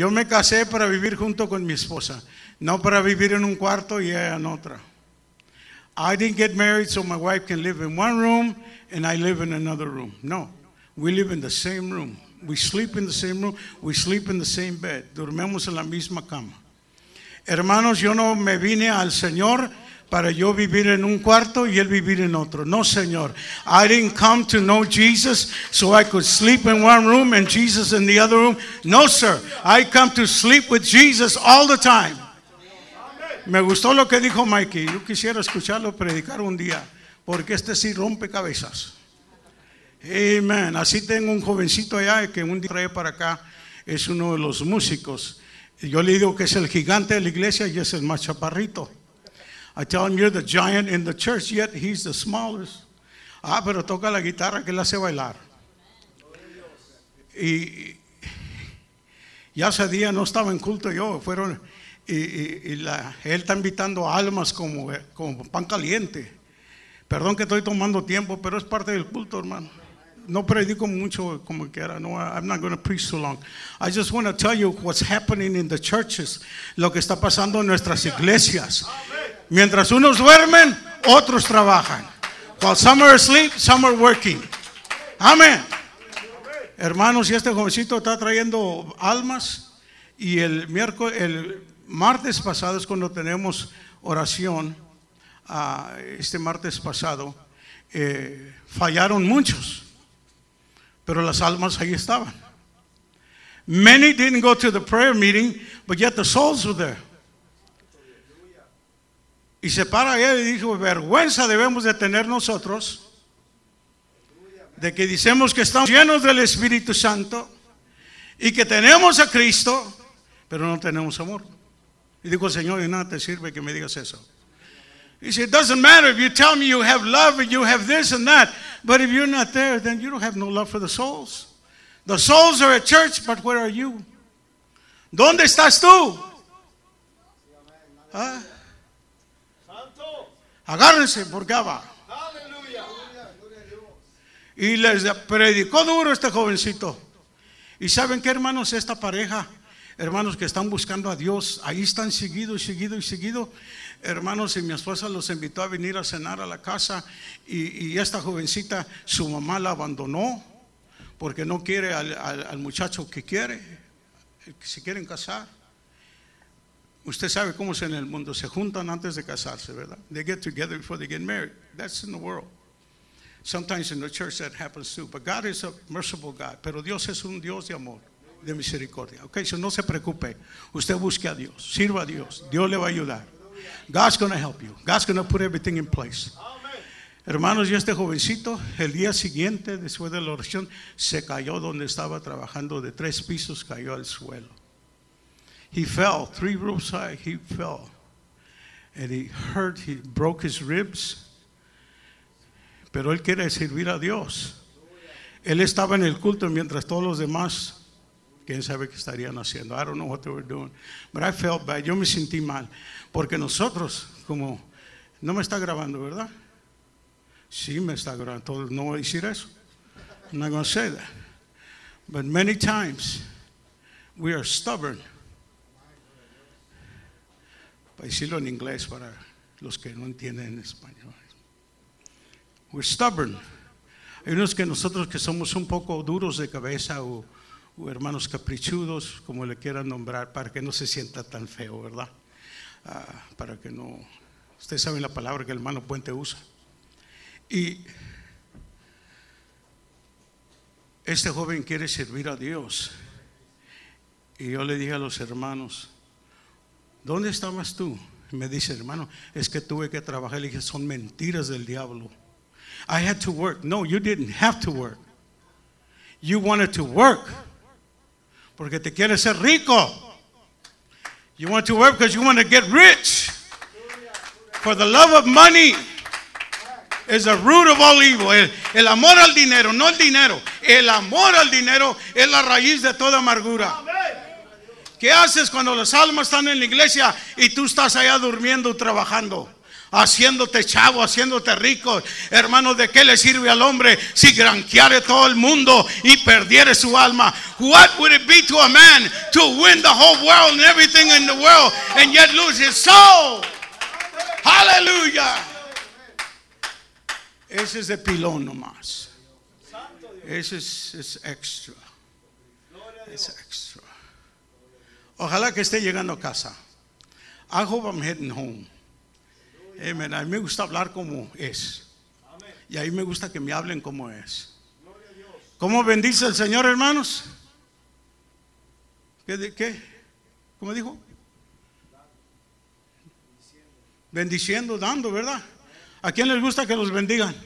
Yo me casé para vivir junto con mi esposa, no para vivir en un cuarto y ella en otra. I didn't get married so my wife can live in one room and I live in another room. No, we live in the same room. We sleep in the same room. We sleep in the same bed. Dormimos en la misma cama. Hermanos, yo no me vine al Señor para yo vivir en un cuarto y él vivir en otro. No, Señor. I didn't come to know Jesus so I could sleep in one room and Jesus in the other room. No, sir. I come to sleep with Jesus all the time. Me gustó lo que dijo Mikey. Yo quisiera escucharlo predicar un día, porque este sí rompe cabezas. Amen. Así tengo un jovencito allá que un día trae para acá. Es uno de los músicos. Yo le digo que es el gigante de la iglesia y es el más chaparrito. I tell him you're the giant in the church, yet he's the smallest. Ah, pero toca la guitarra que le hace bailar. Y ya ese día no estaba en culto yo, fueron y, él está invitando almas como, como pan caliente. Perdón que estoy tomando tiempo, pero es parte del culto, hermano. No predico mucho como quiera. No, I'm not going to preach so long. I just want to tell you what's happening in the churches, lo que está pasando en nuestras iglesias. Mientras unos duermen, otros trabajan. While some are asleep, some are working. Amén. Hermanos, y este jovencito está trayendo almas y el miércoles, el martes pasado es cuando tenemos oración. ah, este martes pasado eh, fallaron muchos, pero las almas ahí estaban. Many didn't go to the prayer meeting, but yet the souls were there. Y se para él y dijo, vergüenza debemos de tener nosotros de que decimos que estamos llenos del Espíritu Santo y que tenemos a Cristo, pero no tenemos amor. Y dijo, Señor, y nada te sirve que me digas eso. He said, it doesn't matter if you tell me you have love and you have this and that, but if you're not there, then you don't have no love for the souls. The souls are at church, but where are you? ¿Dónde estás tú? ¿Ah? Agárrense porque va. Y les predicó duro este jovencito. Y saben qué, hermanos, esta pareja, hermanos que están buscando a Dios, ahí están seguido y seguido y seguido. Hermanos, y mi esposa los invitó a venir a cenar a la casa. Y, esta jovencita, su mamá la abandonó porque no quiere al, al- muchacho que quiere, que se quieren casar. Usted sabe cómo es en el mundo, se juntan antes de casarse, ¿verdad? They get together before they get married. That's in the world. Sometimes in the church that happens too. But God is a merciful God. Pero Dios es un Dios de amor, de misericordia. Ok, so no se preocupe. Usted busque a Dios, sirva a Dios. Dios le va a ayudar. God's going to help you. God's going to put everything in place. Hermanos, y este jovencito, el día siguiente, después de la oración, se cayó donde estaba trabajando de tres pisos, cayó al suelo. He fell, three roofs high, he fell. And he hurt, he broke his ribs. Pero él quiere servir a Dios. Él estaba en el culto mientras todos los demás, quién sabe qué estarían haciendo. I don't know what they were doing. But I felt bad. Yo me sentí mal. Porque nosotros, como, no me está grabando, ¿verdad? Sí me está grabando. No voy a decir eso. I'm not going to say that. But many times, we are stubborn. Para decirlo en inglés para los que no entienden español. We're stubborn. Hay unos que nosotros que somos un poco duros de cabeza o, hermanos caprichudos, como le quieran nombrar, para que no se sienta tan feo, ¿verdad? Ah, para que no... Ustedes saben la palabra que el hermano Puente usa. Y este joven quiere servir a Dios. Y yo le dije a los hermanos, ¿dónde estabas tú? Me dice, hermano, es que tuve que trabajar. Le dije, son mentiras del diablo. I had to work. No, you didn't have to work. You wanted to work. Porque te quieres ser rico. You want to work because you want to get rich. For the love of money is the root of all evil. El, el amor al dinero, no el dinero. El amor al dinero es la raíz de toda amargura. ¿Qué haces cuando las almas están en la iglesia y tú estás allá durmiendo, trabajando? haciéndote chavo, haciéndote rico. Hermano, ¿de qué le sirve al hombre si granqueare todo el mundo y perdiere su alma? What would it be to a man to win the whole world and everything in the world and yet lose his soul? Aleluya. Ese es de pilón nomás. Ese es, es extra. Es extra. Ojalá que esté llegando a casa. I hope I'm heading home. Amen. A mí me gusta hablar como es. Y a mí me gusta que me hablen como es. ¿Cómo bendice el Señor, hermanos? ¿Qué? qué? ¿Cómo dijo? Bendiciendo, dando, ¿verdad? ¿A quién les gusta que los bendigan?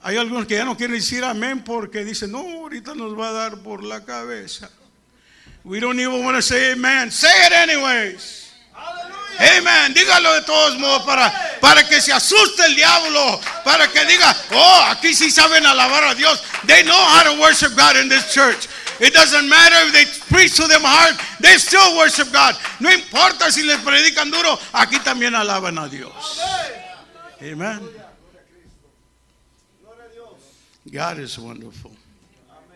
Hay algunos que ya no quieren decir amén porque dicen, no, ahorita nos va a dar por la cabeza. We don't even want to say amen. Say it anyways. Amen. Dígalo de todos modos para, para que se asuste el diablo. Para que diga, oh, aquí sí saben alabar a Dios. They know how to worship God in this church. It doesn't matter if they preach to them hard, they still worship God. No importa si les predican duro, aquí también alaban a Dios. Amen. God is wonderful.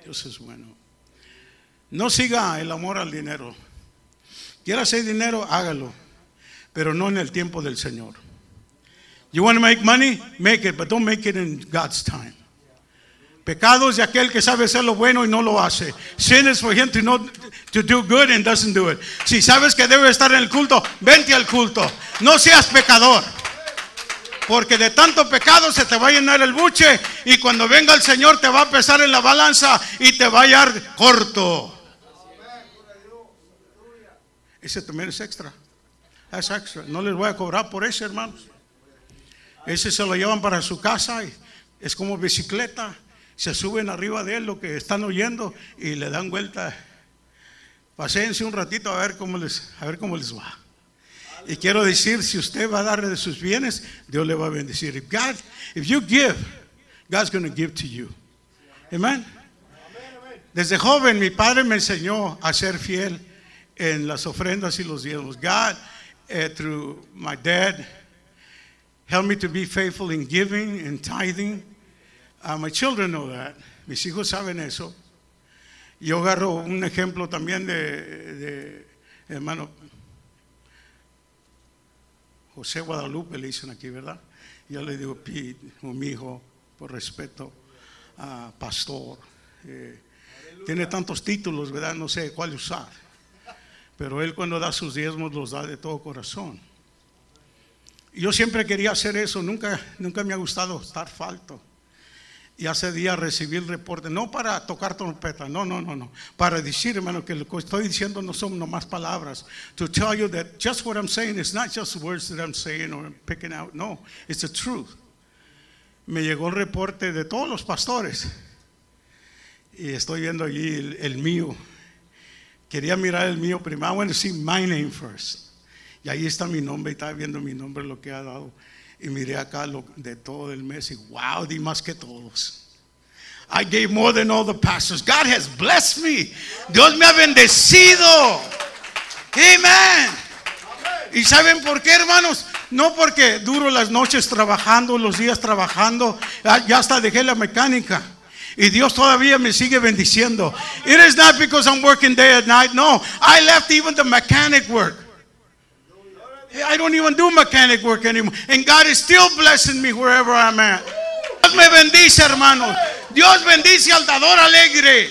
Dios es bueno. No siga el amor al dinero. Quiera hacer dinero, hágalo. Pero no en el tiempo del Señor. You want to make money? Make it, but don't make it in God's time. Pecados de aquel que sabe hacer lo bueno y no lo hace. Sin is for him to, know, to do good and doesn't do it. Si sabes que debe estar en el culto, vente al culto. No seas pecador. Porque de tanto pecado se te va a llenar el buche y cuando venga el Señor te va a pesar en la balanza y te va a hallar corto. Ese también es extra. Es extra. No les voy a cobrar por ese, hermanos. Ese se lo llevan para su casa y es como bicicleta. Se suben arriba de él lo que están oyendo y le dan vuelta. Paséense un ratito a ver cómo les, a ver cómo les va. Y quiero decir, si usted va a darle de sus bienes, Dios le va a bendecir. If God, if you give, God's going to give to you. Amen. Desde joven mi padre me enseñó a ser fiel en las ofrendas y los diezmos. God, eh, through my dad, helped me to be faithful in giving and tithing. Uh, my children know that. Mis hijos saben eso. Yo agarro un ejemplo también de, de hermano José Guadalupe, le dicen aquí, ¿verdad? Yo le digo Pete, mi hijo, por respeto, a pastor. Eh, tiene tantos títulos, ¿verdad? No sé cuál usar. Pero él cuando da sus diezmos los da de todo corazón. Yo siempre quería hacer eso, nunca, nunca me ha gustado estar falto. Y hace días recibí el reporte, no para tocar trompeta, no, no, no, no, para decir, hermano, que lo que estoy diciendo no son nomás palabras. To tell you that just what I'm saying is not just words that I'm saying or picking out, no, it's the truth. Me llegó el reporte de todos los pastores y estoy viendo allí el, el mío. Quería mirar el mío primero, I want to see my name first. Y ahí está mi nombre y estaba viendo mi nombre, lo que ha dado. Y miré acá lo, de todo el mes y wow, di más que todos. I gave more than all the pastors. God has blessed me. Dios me ha bendecido. Amen. ¿Y saben por qué, hermanos? No porque duro las noches trabajando, los días trabajando. Ah, Ya hasta dejé la mecánica. Y Dios todavía me sigue bendiciendo. It is not because I'm working day and night. No, I left even the mechanic work. I don't even do mechanic work anymore. And God is still blessing me wherever I'm at. Dios me bendice, hermanos. Dios bendice al dador alegre.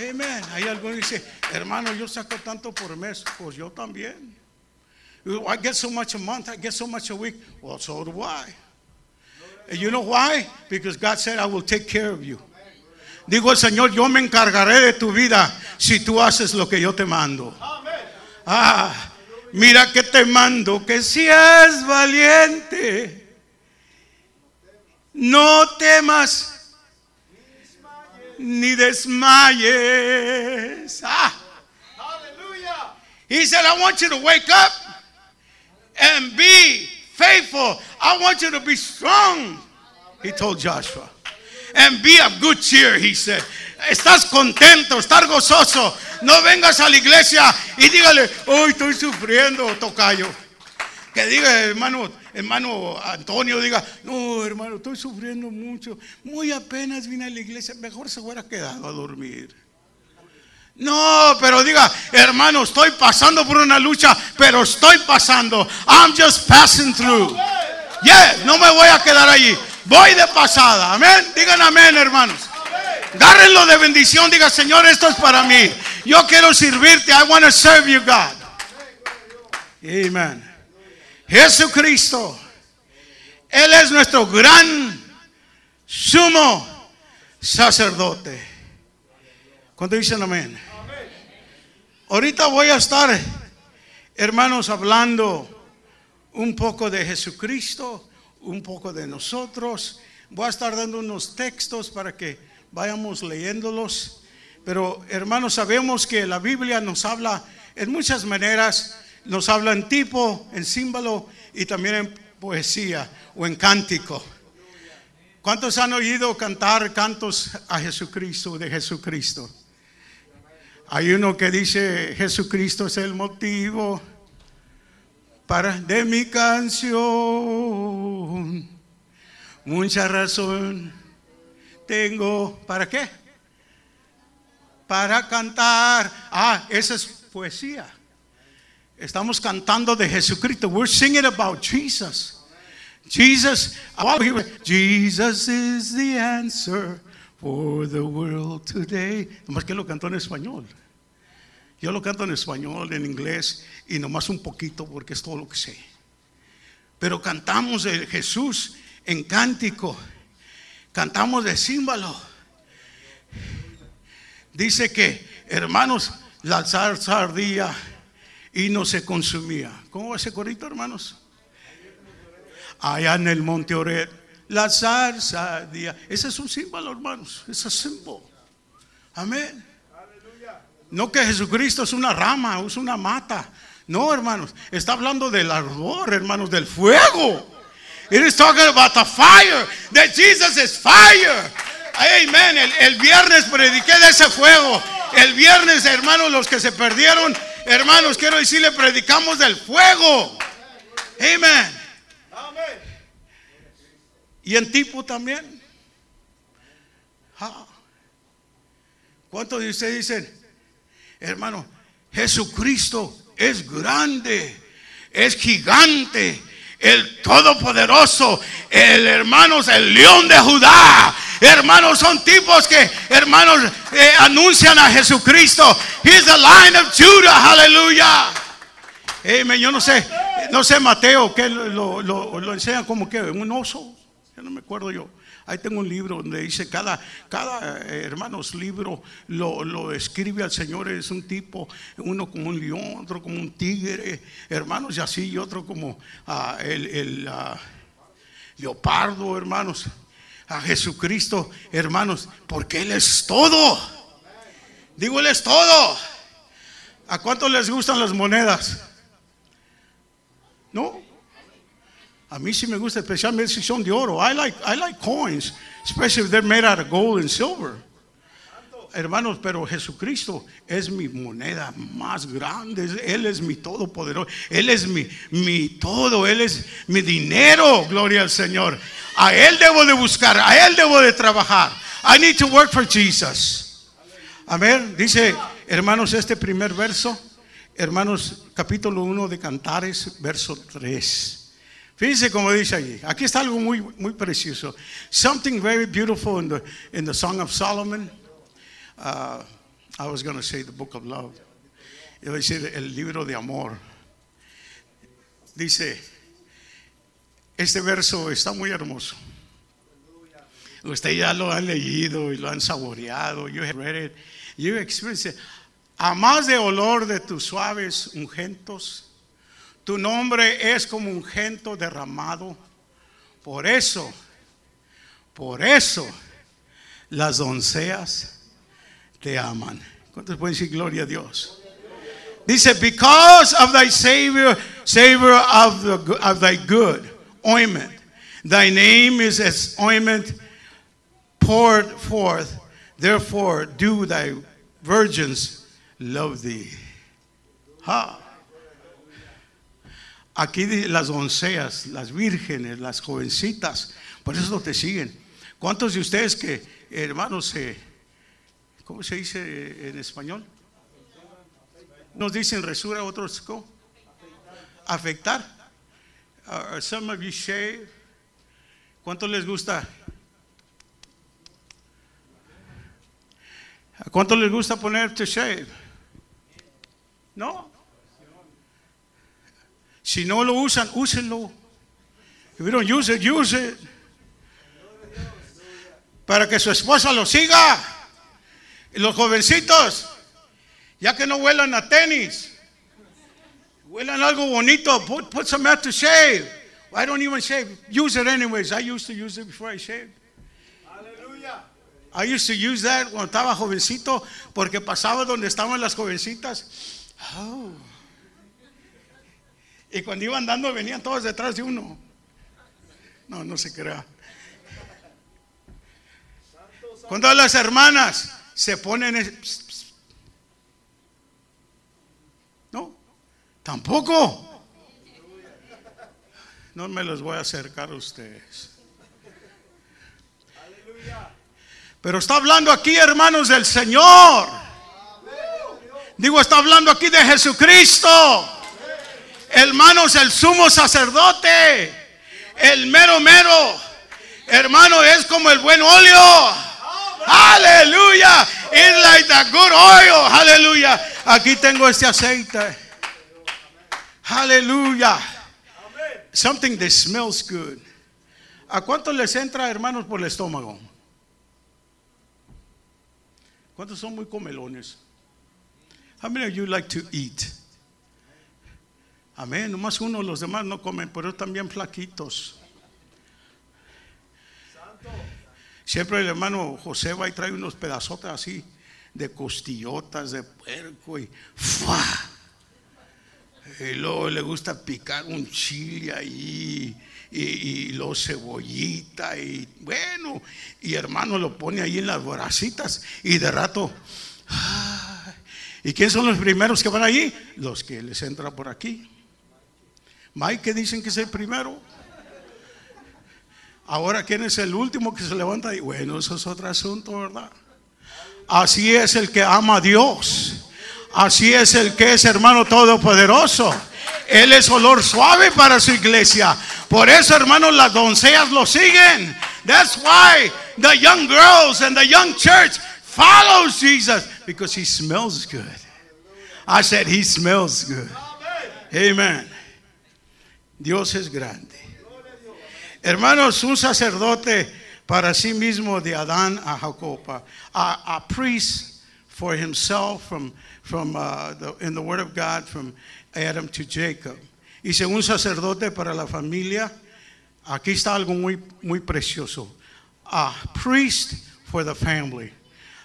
Amen. Hay alguno dice, hermano, yo saco tanto por mes. Pues yo también. I get so much a month, I get so much a week. Well, so do I. And you know why? Because God said, I will take care of you. Digo el Señor, yo me encargaré de tu vida si tú haces lo que yo te mando. Ah, mira que te mando que seas valiente. No temas ni desmayes. Ah. He said, I want you to wake up and be faithful. I want you to be strong. He told Joshua. And be of good cheer, he said. Estás contento, estar gozoso. No vengas a la iglesia y dígale, hoy estoy sufriendo, tocayo. Que diga, hermano, hermano Antonio, diga, no, hermano, estoy sufriendo mucho. Muy apenas vine a la iglesia, mejor se hubiera quedado a dormir. No, pero diga, hermano, estoy pasando por una lucha, pero estoy pasando. I'm just passing through. Yes, no me voy a quedar allí. Voy de pasada. Amén. Digan amén, hermanos. Gárrenlo de bendición. Diga, Señor, esto es para mí. Yo quiero servirte. I want to serve you, God. Amén. Jesucristo. Él es nuestro gran sumo sacerdote. ¿Cuánto dicen amén? Ahorita voy a estar, hermanos, hablando un poco de Jesucristo, un poco de nosotros. Voy a estar dando unos textos para que vayamos leyéndolos. Pero hermanos, sabemos que la Biblia nos habla en muchas maneras. Nos habla en tipo, en símbolo y también en poesía o en cántico. ¿Cuántos han oído cantar cantos a Jesucristo, de Jesucristo? Hay uno que dice, Jesucristo es el motivo para de mi canción. Mucha razón tengo. ¿Para qué? Para cantar. Ah, esa es poesía. Estamos cantando de Jesucristo. We're singing about Jesus. Jesus, Jesus is the answer for the world today. Nomás que lo cantó en español. Yo lo canto en español, en inglés y nomás un poquito porque es todo lo que sé. Pero cantamos de Jesús en cántico, cantamos de címbalo. Dice que, hermanos, la zarza ardía y no se consumía. ¿Cómo va ese corito, hermanos? Allá en el monte Oret, la zarza. Ese es un símbolo, hermanos. Ese es símbolo. Amén. No que Jesucristo es una rama, es una mata. No, hermanos, está hablando del ardor, hermanos, del fuego. It is talking about the fire, that Jesus is fire. Amen. El, el, viernes prediqué de ese fuego. El viernes, hermanos, los que se perdieron, hermanos, quiero decirle, predicamos del fuego. Amen. Y en tipo también. Ah. ¿Cuántos de ustedes dicen, Hermano, Jesucristo es grande, es gigante, el todopoderoso, el hermanos, el león de Judá. Hermanos, son tipos que, hermanos, eh, anuncian a Jesucristo. He's the lion of Judah, aleluya. Amen. Yo no sé, no sé Mateo, que lo, lo, lo enseña como que un oso, no me acuerdo yo. Ahí tengo un libro donde dice cada, cada eh, hermanos libro lo, escribe al Señor, es un tipo, uno como un león, otro como un tigre, hermanos, y así, y otro como ah, el, ah, leopardo, hermanos, a Jesucristo, hermanos, porque Él es todo. Digo, Él es todo. ¿A cuántos les gustan las monedas? ¿No? A mí sí me gusta, especialmente si son de oro. I like, I like coins, especially if they're made out of gold and silver. Hermanos, pero Jesucristo es mi moneda más grande. Él es mi todopoderoso. Él es mi, mi todo. Él es mi dinero. Gloria al Señor. A Él debo de buscar. A Él debo de trabajar. I need to work for Jesus. Amén. Dice, hermanos, este primer verso. Hermanos, capítulo 1 de Cantares, verso 3. Fíjense como dice allí. Aquí está algo muy, muy precioso. Something very beautiful in the, in the Song of Solomon. Uh, I was going to say the book of love. Iba a decir el libro de amor. Dice, este verso está muy hermoso. Usted ya lo ha leído y lo han saboreado. You have read it. You experienced it. A más de olor de tus suaves ungentos tu nombre es como un gento derramado. Por eso, por eso las doncellas te aman. ¿Cuántos pueden decir gloria a Dios? Dice, because of thy Savior, Savior of, the, of thy good ointment, thy name is as ointment poured forth. Therefore, do thy virgins love thee. Ha. Aquí las doncellas, las vírgenes, las jovencitas, por eso te siguen. ¿Cuántos de ustedes que, hermanos, se, ¿cómo se dice en español? Nos dicen resura, otros ¿cómo? afectar. Uh, some of you shave. ¿Cuánto les gusta? ¿Cuánto les gusta poner to shave? ¿No? Si no lo usan, úsenlo. If don't use it, use it. Para que su esposa lo siga. Los jovencitos, ya que no huelan a tenis, huelan algo bonito, put, put some out to shave. I don't even shave. Use it anyways. I used to use it before I shaved. I used to use that cuando estaba jovencito porque pasaba donde estaban las jovencitas. Oh. Y cuando iba andando venían todos detrás de uno. No, no se crea. Cuando las hermanas se ponen... No, tampoco. No me los voy a acercar a ustedes. Pero está hablando aquí, hermanos, del Señor. Digo, está hablando aquí de Jesucristo. Hermanos, el sumo sacerdote, el mero mero, hermano, es como el buen óleo. Aleluya. It's like the good oil. Aleluya. Aquí tengo este aceite. Aleluya. Something that smells good. ¿A cuántos les entra, hermanos, por el estómago? ¿Cuántos son muy comelones? How many of you like to eat? Amén. Nomás uno, los demás no comen, pero también flaquitos. Siempre el hermano José va y trae unos pedazotes así de costillotas de puerco y ¡fua! Y luego le gusta picar un chile ahí y, y luego cebollita y bueno, y hermano lo pone ahí en las boracitas y de rato. ¿Y quién son los primeros que van allí? Los que les entra por aquí. Mike, que dicen que es el primero. Ahora, ¿quién es el último que se levanta? Bueno, eso es otro asunto, ¿verdad? Así es el que ama a Dios. Así es el que es hermano todopoderoso. Él es olor suave para su iglesia. Por eso, hermanos, las doncellas lo siguen. That's why the young girls and the young church follows Jesus because he smells good. I said he smells good. Amen. Dios es grande. Hermanos, un sacerdote para sí mismo de Adán a Jacob, a, priest for himself from, from uh, in the Word of God from Adam to Jacob. Y un sacerdote para la familia. Aquí está algo muy, muy precioso. A priest for the family.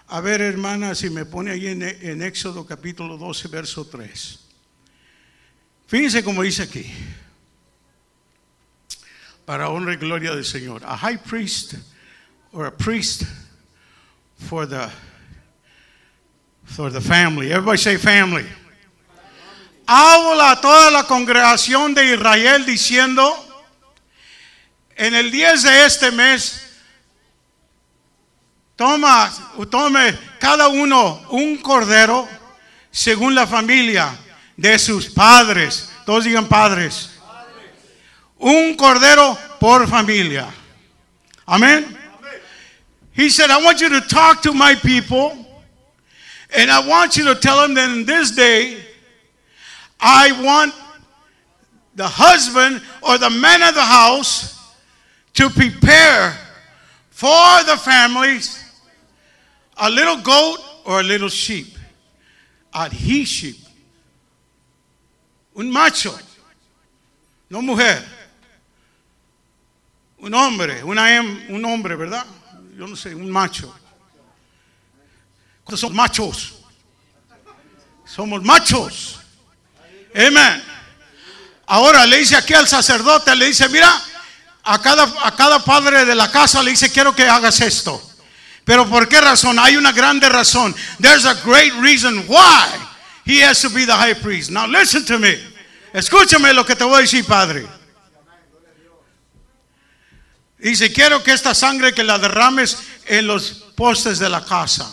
A ver, hermana, si me pone ahí en, en Éxodo capítulo 12, verso 3. Fíjense como dice aquí para honra y gloria del Señor. A high priest or a priest for the for the family. Everybody say family. Habla a toda la congregación de Israel diciendo, en el 10 de este mes, toma, tome cada uno un cordero según la familia de sus padres. Todos digan padres un cordero por familia. Amén. He said, I want you to talk to my people, and I want you to tell them that in this day, I want the husband or the man of the house to prepare for the families a little goat or a little sheep. A he sheep. Un macho, no mujer. Un hombre, una, un hombre, ¿verdad? Yo no sé, un macho. Somos machos. Somos machos. Amén. Ahora le dice aquí al sacerdote, le dice, mira, a cada, a cada padre de la casa le dice, quiero que hagas esto. Pero ¿por qué razón? Hay una grande razón. There's a great reason why he has to be the high priest. Now listen to me. Escúchame lo que te voy a decir, Padre. Dice, quiero que esta sangre que la derrames en los postes de la casa,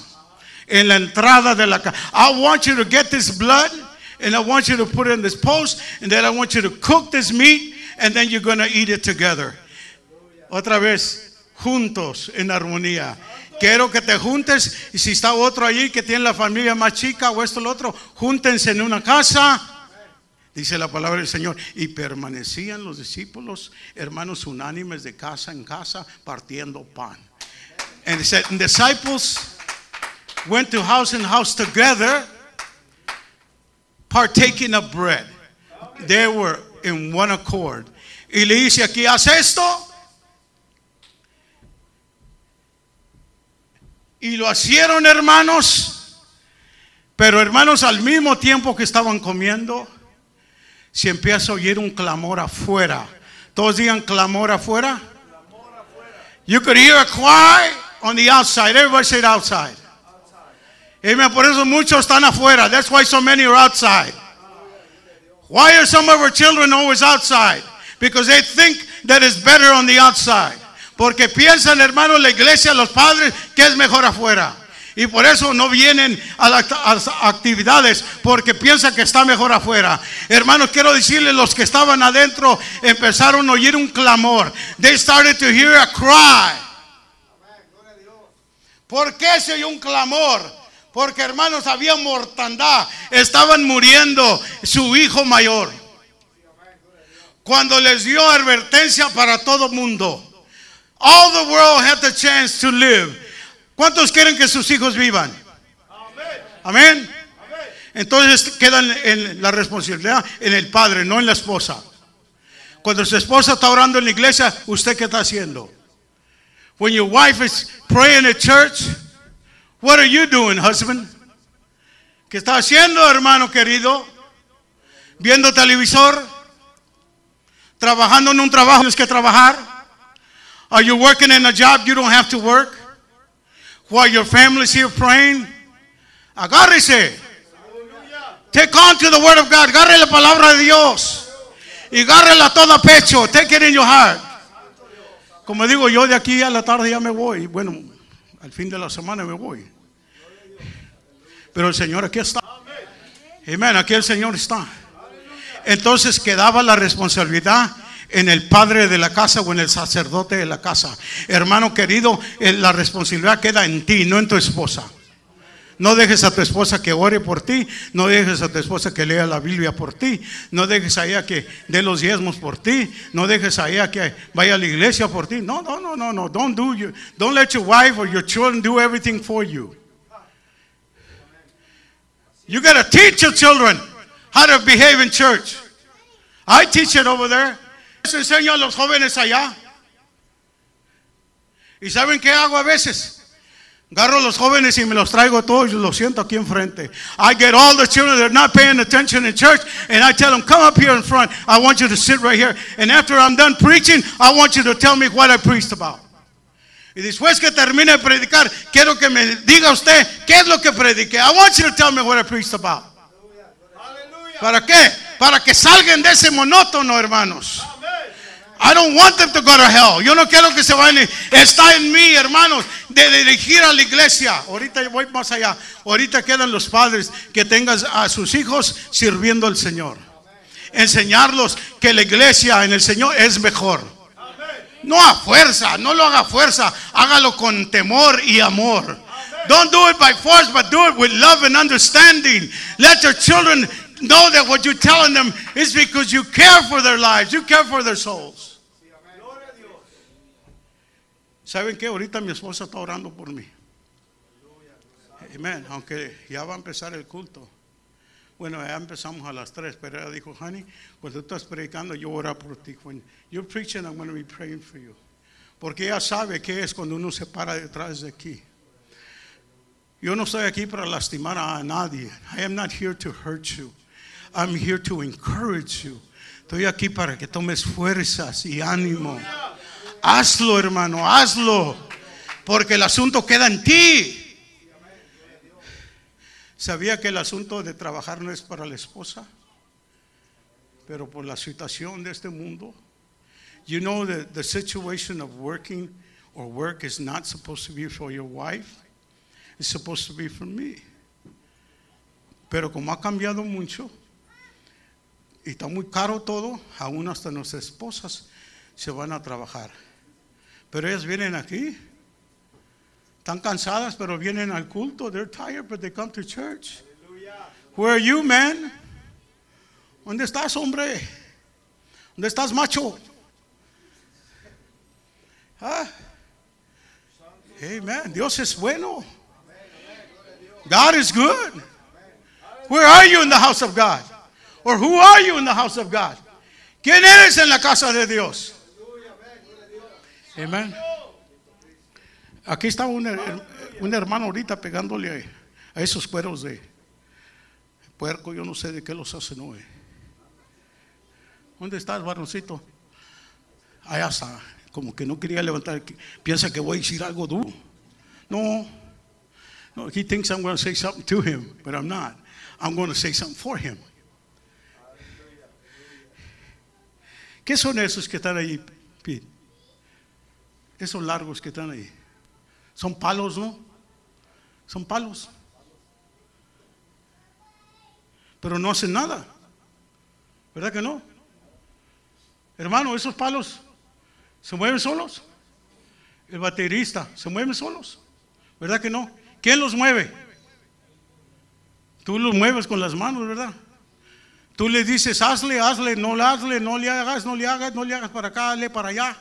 en la entrada de la casa. I want you to get this blood and I want you to put it in this post and then I want you to cook this meat and then you're going to eat it together. Otra vez, juntos en armonía. Quiero que te juntes y si está otro allí que tiene la familia más chica o esto o lo otro, júntense en una casa. Dice la palabra del Señor. Y permanecían los discípulos, hermanos unánimes de casa en casa, partiendo pan. And disciples went to house and house together, partaking of bread. They were in one accord. Y le dice aquí, haz esto. Y lo hicieron hermanos, pero hermanos al mismo tiempo que estaban comiendo, si empieza a oír un clamor afuera. Todos digan clamor afuera. You could hear a cry on the outside. Everybody said outside. Amen. Por eso muchos están afuera. That's why so many are outside. Why are some of our children always outside? Because they think that it's better on the outside. Porque piensan, hermano, la iglesia, los padres, que es mejor afuera. Y por eso no vienen a, las actividades, porque piensan que está mejor afuera. Hermanos, quiero decirles, los que estaban adentro empezaron a oír un clamor. They started to hear a cry. ¿Por qué se oyó un clamor? Porque hermanos, había mortandad. Estaban muriendo su hijo mayor. Cuando les dio advertencia para todo mundo. All the world had the chance to live. ¿Cuántos quieren que sus hijos vivan? Amén. Entonces queda en la responsabilidad en el padre, no en la esposa. Cuando su esposa está orando en la iglesia, ¿usted qué está haciendo? When your wife is praying at church, what are you doing, husband? ¿Qué está haciendo, hermano querido? ¿Viendo televisor? ¿Trabajando en un trabajo tienes que trabajar? Are you working in a job you don't have to work? While your family's here praying? Agárrese. Take on to the word of God. Agarre la palabra de Dios. Y agárrela todo a pecho. Take it in your heart. Como digo, yo de aquí a la tarde ya me voy. Bueno, al fin de la semana me voy. Pero el Señor aquí está. Amén. Aquí el Señor está. Entonces quedaba la responsabilidad en el padre de la casa o en el sacerdote de la casa. Hermano querido, eh, la responsabilidad queda en ti, no en tu esposa. No dejes a tu esposa que ore por ti, no dejes a tu esposa que lea la Biblia por ti, no dejes a ella que dé los diezmos por ti, no dejes a ella que vaya a la iglesia por ti. No, no, no, no, no. Don't do you, don't let your wife or your children do everything for you. You got to teach your children how to behave in church. I teach it over there. Eso enseño a los jóvenes allá. ¿Y saben qué hago a veces? Agarro a los jóvenes y me los traigo todos y los siento aquí enfrente. I get all the children that are not paying attention in church and I tell them, come up here in front. I want you to sit right here. And after I'm done preaching, I want you to tell me what I preached about. Y después que termine de predicar, quiero que me diga usted qué es lo que prediqué. I want you to tell me what I preached about. ¿Para qué? Para que salgan de ese monótono, hermanos. I don't want them to go to hell. Yo no quiero que se vayan. Está en mí, hermanos, de dirigir a la iglesia. Ahorita voy más allá. Ahorita quedan los padres que tengan a sus hijos sirviendo al Señor. Enseñarlos que la iglesia en el Señor es mejor. No a fuerza, no lo haga fuerza. Hágalo con temor y amor. Don't do it by force, but do it with love and understanding. Let your children know that what you're telling them is because you care for their lives, you care for their souls. ¿Saben qué? Ahorita mi esposa está orando por mí. Amén. Aunque ya va a empezar el culto. Bueno, ya empezamos a las tres, pero ella dijo, honey, cuando tú estás predicando, yo oro por ti. When you're preaching, I'm going to be praying for you. Porque ella sabe qué es cuando uno se para detrás de aquí. Yo no estoy aquí para lastimar a nadie. I am not here to hurt you. I'm here to encourage you. Estoy aquí para que tomes fuerzas y ánimo. Hazlo, hermano, hazlo. Porque el asunto queda en ti. ¿Sabía que el asunto de trabajar no es para la esposa? pero por la situación de este mundo, you know that the situation of working or work is not supposed to be for your wife, it's supposed to be for me. Pero como ha cambiado mucho y está muy caro todo, aún hasta nuestras esposas se van a trabajar. Pero ellas vienen aquí, están cansadas, pero vienen al culto. They're tired, but they come to church. Where are you, man? ¿Dónde estás, hombre? ¿Dónde estás, macho? Ah. Amen. Dios es bueno. God is good. Where are you in the house of God? Or who are you in the house of God? ¿Quién eres en la casa de Dios? Amen. Aquí está un, un hermano ahorita pegándole a, esos cueros de puerco. Yo no sé de qué los hacen hoy. ¿Dónde estás, varoncito? Allá está. Como que no quería levantar. Piensa que voy a decir algo duro. No. No, he thinks I'm going to say something to him, but I'm not. I'm going to say something for him. ¿Qué son esos que están ahí, Pete? Esos largos que están ahí. Son palos, ¿no? Son palos. Pero no hacen nada. ¿Verdad que no? Hermano, esos palos se mueven solos. El baterista se mueven solos. ¿Verdad que no? ¿Quién los mueve? Tú los mueves con las manos, ¿verdad? Tú le dices, hazle, hazle, no le hazle, no le hagas, no le hagas, no le hagas para acá, hazle para allá.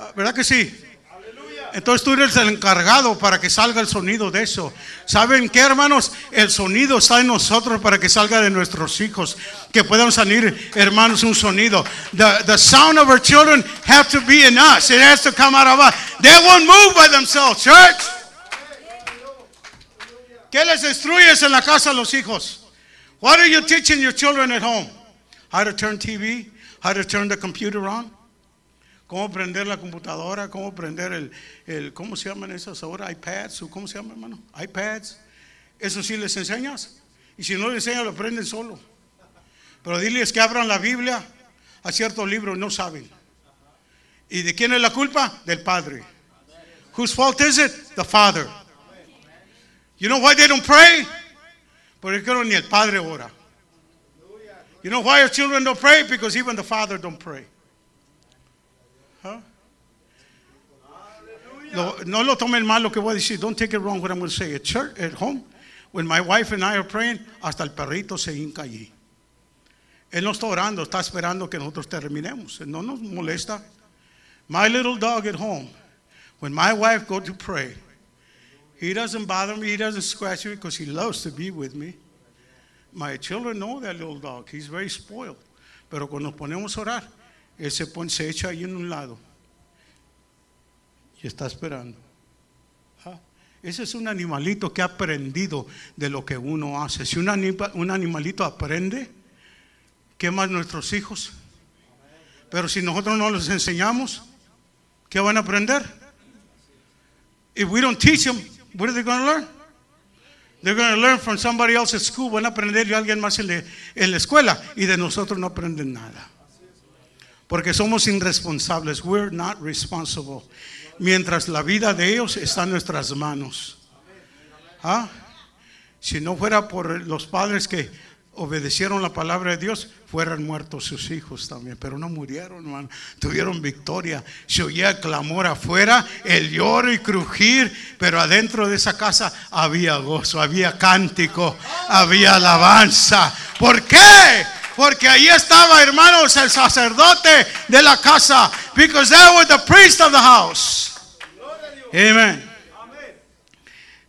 Ah, ¿Verdad que sí? Entonces tú eres el encargado para que salga el sonido de eso. ¿Saben qué, hermanos? El sonido está en nosotros para que salga de nuestros hijos. Que puedan salir, hermanos, un sonido. The, the sound of our children have to be in us. It has to come out of us. They won't move by themselves, church. ¿Qué les instruyes en la casa los hijos? What are you teaching your children at home? How to turn TV? How to turn the computer on? Cómo prender la computadora, cómo prender el, el ¿cómo se llaman esas ahora? iPads, o ¿cómo se llama, hermano? iPads. Eso sí les enseñas. Y si no les enseñas, lo aprenden solo. Pero diles que abran la Biblia a ciertos libros, no saben. ¿Y de quién es la culpa? Del padre. Whose fault is it? The father. You know why they don't pray? Porque no ni el padre ora. You know why our children don't pray? Because even the father don't pray. Huh? No lo tomen mal lo que voy a decir. Don't take it wrong what I'm going to say. At church, at home, when my wife and I are praying, hasta el perrito se hinca allí. Él no está orando, está esperando que nosotros terminemos. Él no nos molesta. My little dog at home, when my wife go to pray, he doesn't bother me, he doesn't scratch me because he loves to be with me. My children know that little dog. He's very spoiled. Pero cuando nos ponemos a orar, él se, pone, se echa ahí en un lado y está esperando. Ah, Ese es un animalito que ha aprendido de lo que uno hace. Si un, anima- un animalito aprende, ¿qué más nuestros hijos? Pero si nosotros no les enseñamos, ¿qué van a aprender? If we don't teach them, what are they going to learn? They're going to learn from somebody else at school. Van a aprender de alguien más en la, en la escuela y de nosotros no aprenden nada. Porque somos irresponsables. We're not responsible. Mientras la vida de ellos está en nuestras manos. ¿Ah? Si no fuera por los padres que obedecieron la palabra de Dios, fueran muertos sus hijos también. Pero no murieron, hermano. Tuvieron victoria. Se oía clamor afuera, el lloro y crujir. Pero adentro de esa casa había gozo, había cántico, había alabanza. ¿Por qué? Porque ahí estaba, hermanos, el sacerdote de la casa. Because they were the priest of the house. Amen.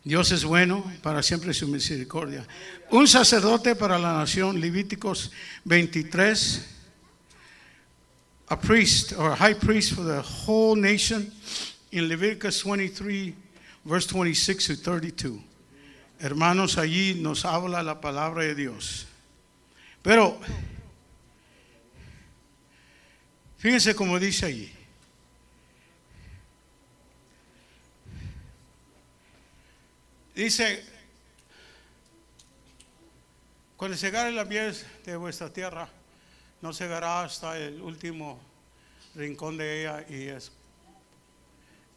Dios es bueno, para siempre su misericordia. Un sacerdote para la nación, Levíticos 23. A priest or a high priest for the whole nation in Leviticus 23, verse 26 to 32. Hermanos, allí nos habla la palabra de Dios. Pero, fíjense como dice allí. Dice, cuando se agarre la miel de vuestra tierra, no llegará hasta el último rincón de ella y es,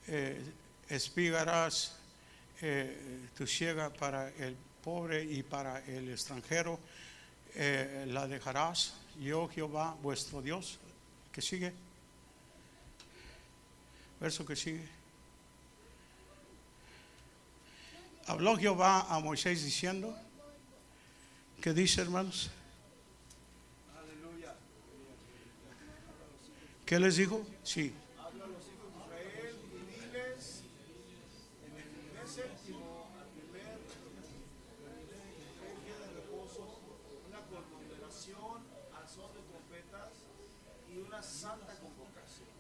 eh, espigarás eh, tu ciega para el pobre y para el extranjero, eh, la dejarás, yo Jehová vuestro Dios, que sigue, verso que sigue. Habló Jehová a Moisés diciendo, ¿qué dice hermanos? ¿Qué les dijo? Sí.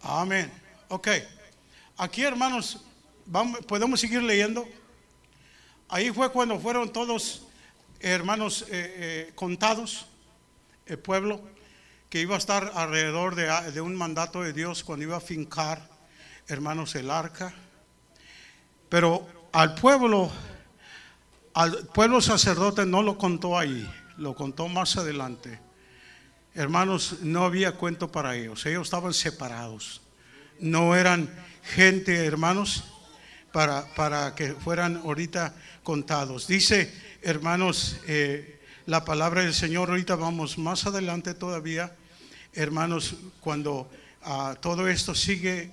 Amén. Ok. Aquí, hermanos, vamos, podemos seguir leyendo. Ahí fue cuando fueron todos hermanos eh, eh, contados, el pueblo, que iba a estar alrededor de, de un mandato de Dios cuando iba a fincar, hermanos, el arca. Pero al pueblo, al pueblo sacerdote no lo contó ahí, lo contó más adelante. Hermanos, no había cuento para ellos, ellos estaban separados. No eran gente, hermanos, para, para que fueran ahorita contados. Dice, hermanos, eh, la palabra del Señor, ahorita vamos más adelante todavía, hermanos, cuando ah, todo esto sigue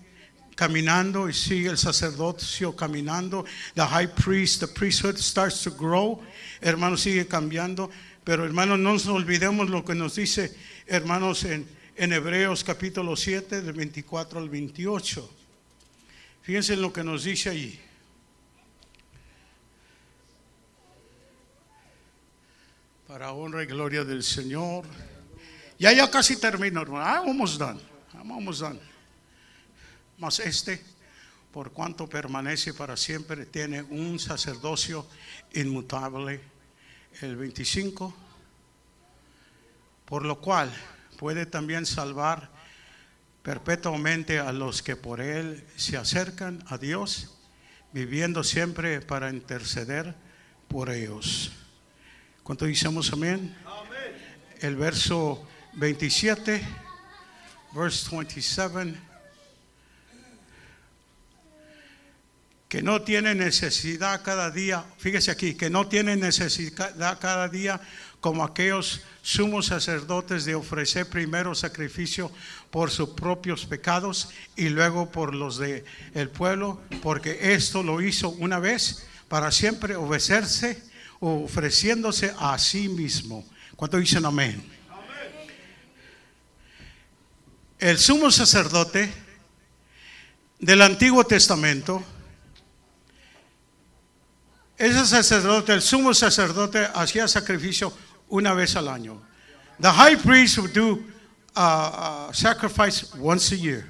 caminando y sigue el sacerdocio caminando, the high priest, the priesthood starts to grow, hermanos, sigue cambiando, pero hermanos, no nos olvidemos lo que nos dice, hermanos, en, Hebreos capítulo 7, del 24 al 28. Fíjense en lo que nos dice allí. Para honra y gloria del Señor. Ya, ya casi termino, hermano. Ah, almost done. I'm almost done. Mas este, por cuanto permanece para siempre, tiene un sacerdocio inmutable. El 25. Por lo cual puede también salvar perpetuamente a los que por él se acercan a Dios, viviendo siempre para interceder por ellos. ¿Cuánto decimos amén? El verso 27, verse 27, que no tiene necesidad cada día, fíjese aquí, que no tiene necesidad cada día como aquellos sumos sacerdotes de ofrecer primero sacrificio por sus propios pecados y luego por los de el pueblo, porque esto lo hizo una vez para siempre obedecerse, ofreciéndose a sí mismo. ¿Cuánto dicen amén? El sumo sacerdote del Antiguo Testamento, ese sacerdote, el sumo sacerdote, hacía sacrificio una vez al año. The high priest would do uh, uh, sacrifice once a year.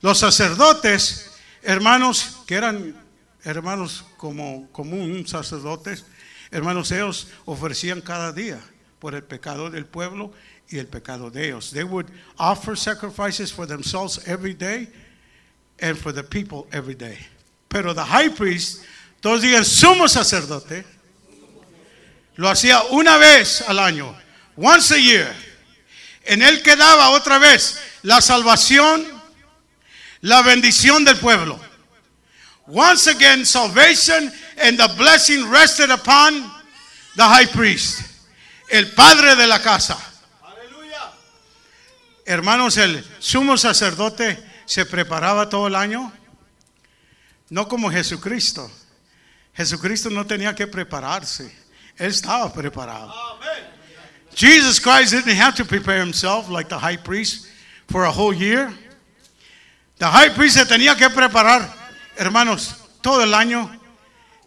Los sacerdotes, hermanos, que eran hermanos como, como un sacerdote, hermanos, ellos ofrecían cada día por el pecado del pueblo y el pecado de ellos. They would offer sacrifices for themselves every day and for the people every day. Pero the high priest, todos días sumo sacerdote, lo hacía una vez al año, once a year. En él quedaba otra vez la salvación, la bendición del pueblo. Once again, salvation and the blessing rested upon the high priest, el padre de la casa. Aleluya. Hermanos, el sumo sacerdote se preparaba todo el año, no como Jesucristo. Jesucristo no tenía que prepararse, él estaba preparado. Jesus Christ didn't have to prepare himself like the high priest for a whole year. The high priest se tenía que preparar, hermanos, todo el año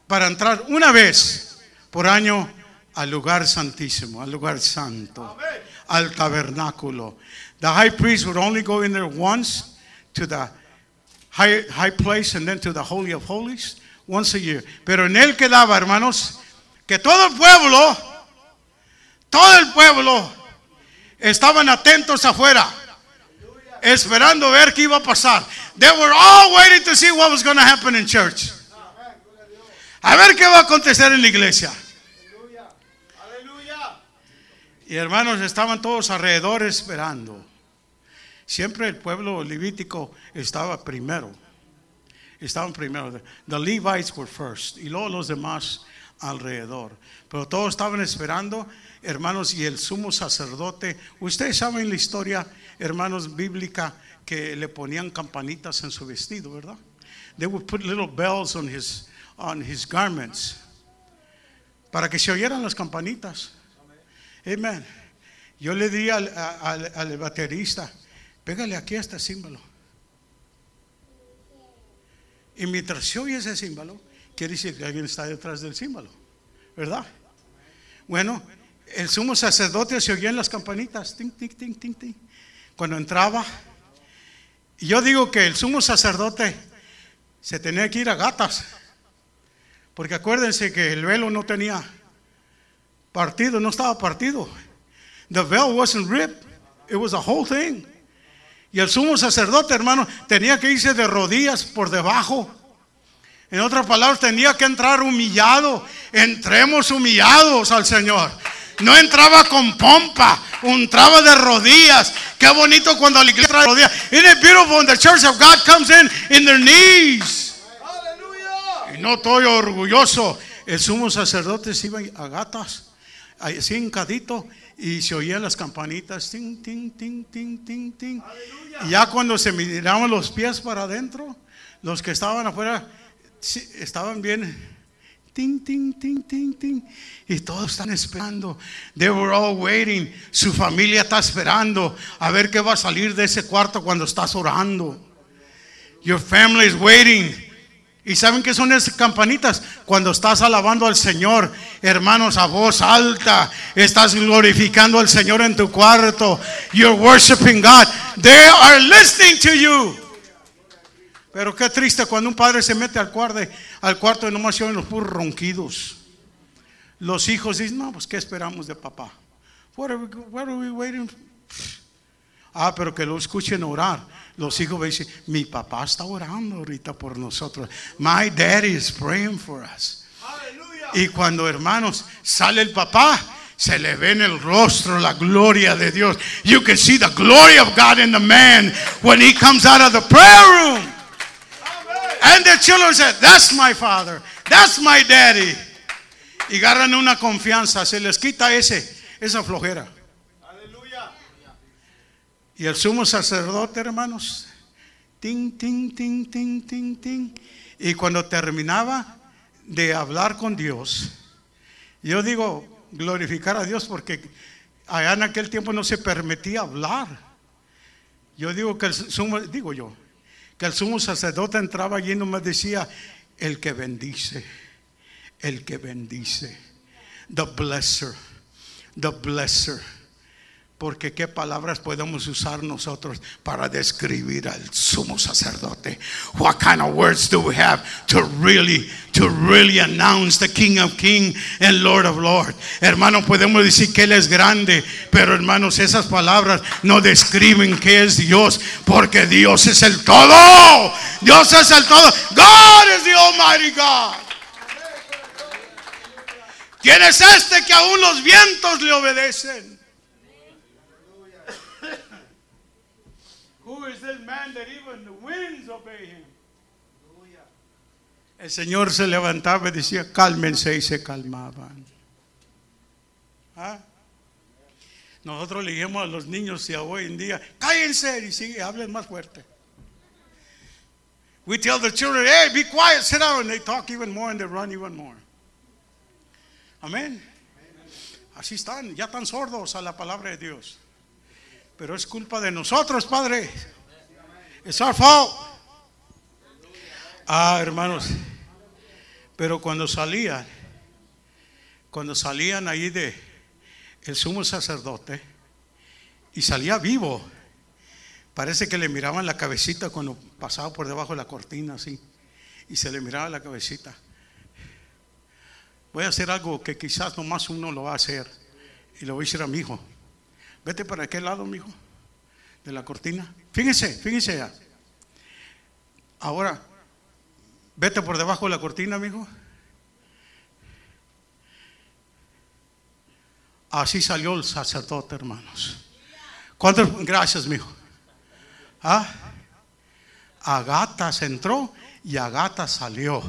para entrar una vez por año al lugar santísimo, al lugar santo, al tabernáculo. The high priest would only go in there once to the high, high place and then to the holy of holies once a year. Pero en él quedaba, hermanos, que todo el pueblo todo el pueblo estaban atentos afuera, esperando ver qué iba a pasar. They were all waiting to see what was going to happen in church. A ver qué va a acontecer en la iglesia. Y hermanos, estaban todos alrededor esperando. Siempre el pueblo levítico estaba primero. Estaban primero. The Levites were first. Y luego los demás alrededor. Pero todos estaban esperando, hermanos, y el sumo sacerdote. Ustedes saben la historia, hermanos, bíblica, que le ponían campanitas en su vestido, ¿verdad? They would put little bells on his, on his garments. Para que se oyeran las campanitas. Amen. Yo le di al, al, al baterista, pégale aquí a este símbolo. Y mientras se oye ese símbolo, quiere decir que alguien está detrás del símbolo, ¿verdad? Bueno, el sumo sacerdote se oía en las campanitas, ting, ting, ting, ting, ting. Cuando entraba, yo digo que el sumo sacerdote se tenía que ir a gatas, porque acuérdense que el velo no tenía partido, no estaba partido. The veil wasn't ripped, it was a whole thing. Y el sumo sacerdote, hermano, tenía que irse de rodillas por debajo. En otras palabras, tenía que entrar humillado. Entremos humillados al Señor. No entraba con pompa, entraba de rodillas. Qué bonito cuando la iglesia entra de rodillas. Isn't it beautiful when the church of God comes in in their knees? Y no estoy orgulloso. El sumo sacerdote se iba a gatas, así hincadito, y se oían las campanitas, ting, ting, ting, ting, ting, ting. Y ya cuando se miraban los pies para adentro, los que estaban afuera estaban bien. Ting, ting, ting, ting, ting. Y todos están esperando. They were all waiting. Su familia está esperando a ver qué va a salir de ese cuarto cuando estás orando. Your family is waiting. ¿Y saben qué son esas campanitas? Cuando estás alabando al Señor, hermanos, a voz alta, estás glorificando al Señor en tu cuarto. You're worshiping God. They are listening to you. Pero qué triste cuando un padre se mete al cuarto, al cuarto y nomás oyen los puros ronquidos. Los hijos dicen, no, pues ¿qué esperamos de papá? What are we, what are we waiting for? Ah, pero que lo escuchen orar. Los hijos dicen, mi papá está orando ahorita por nosotros. My daddy is praying for us. Y cuando hermanos sale el papá, se le ve en el rostro la gloria de Dios. You can see the glory of God in the man when he comes out of the prayer room. And the children said, That's my father. That's my daddy. Y agarran una confianza. Se les quita ese, esa flojera. Y el sumo sacerdote, hermanos, ting, ting, ting, ting, ting, ting. Y cuando terminaba de hablar con Dios, yo digo, glorificar a Dios porque allá en aquel tiempo no se permitía hablar. Yo digo que el sumo, digo yo, que el sumo sacerdote entraba allí y nomás decía, el que bendice, el que bendice, the blesser, the blesser. Porque qué palabras podemos usar nosotros para describir al sumo sacerdote? What kind of words do we have to really to really announce the King of King and Lord of Lord? Hermano, podemos decir que él es grande, pero hermanos, esas palabras no describen qué es Dios, porque Dios es el todo. Dios es el todo. God is the Almighty God. ¿Quién es este que aún los vientos le obedecen? Who is this man that even the winds obey him? El Señor se levantaba y decía, cálmense y se calmaban. ¿Ah? Nosotros le dijimos a los niños y a hoy en día, cállense y sigue, hablen más fuerte. We tell the children, hey, be quiet, sit down, and they talk even more and they run even more. Amén. Así están, ya están sordos a la palabra de Dios. Pero es culpa de nosotros, Padre. Es our fault. Ah, hermanos. Pero cuando salían, cuando salían ahí de el sumo sacerdote y salía vivo, parece que le miraban la cabecita cuando pasaba por debajo de la cortina así y se le miraba la cabecita. Voy a hacer algo que quizás nomás uno lo va a hacer y lo voy a decir a mi hijo. Vete para aquel lado, mijo, de la cortina. Fíjense, fíjense ya. Ahora, vete por debajo de la cortina, mijo. Así salió el sacerdote, hermanos. ¿Cuántas? Gracias, mijo. ¿Ah? Agatas entró y Agata salió.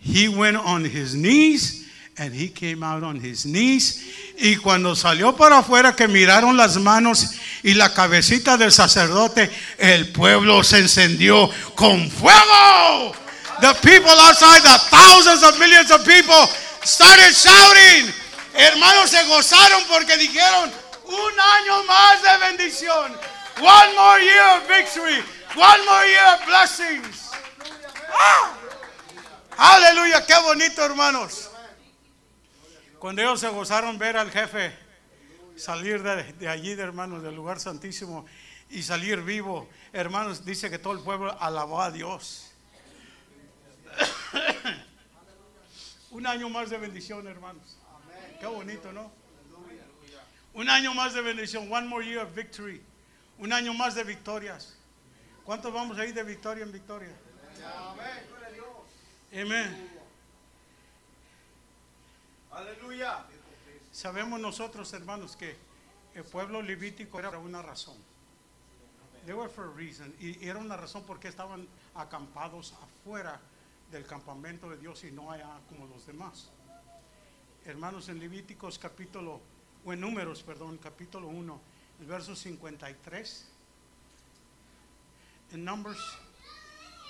He went on his knees and he came out on his knees. Y cuando salió para afuera que miraron las manos y la cabecita del sacerdote, el pueblo se encendió con fuego. The people outside, the thousands of millions of people started shouting. Hermanos se gozaron porque dijeron, un año más de bendición. One more year of victory. One more year of blessings. Ah. Aleluya, qué bonito, hermanos. Cuando ellos se gozaron ver al jefe salir de, allí, de hermanos, del lugar santísimo y salir vivo, hermanos, dice que todo el pueblo alabó a Dios. Un año más de bendición, hermanos. Qué bonito, ¿no? Un año más de bendición. One more year of victory. Un año más de victorias. ¿Cuántos vamos a ir de victoria en victoria? Amén. Aleluya. Sabemos nosotros, hermanos, que el pueblo levítico era una razón. They were for a reason. Y era una razón porque estaban acampados afuera del campamento de Dios y no allá como los demás. Hermanos, en Levíticos capítulo, o en Números, perdón, capítulo 1, el verso 53. En Numbers,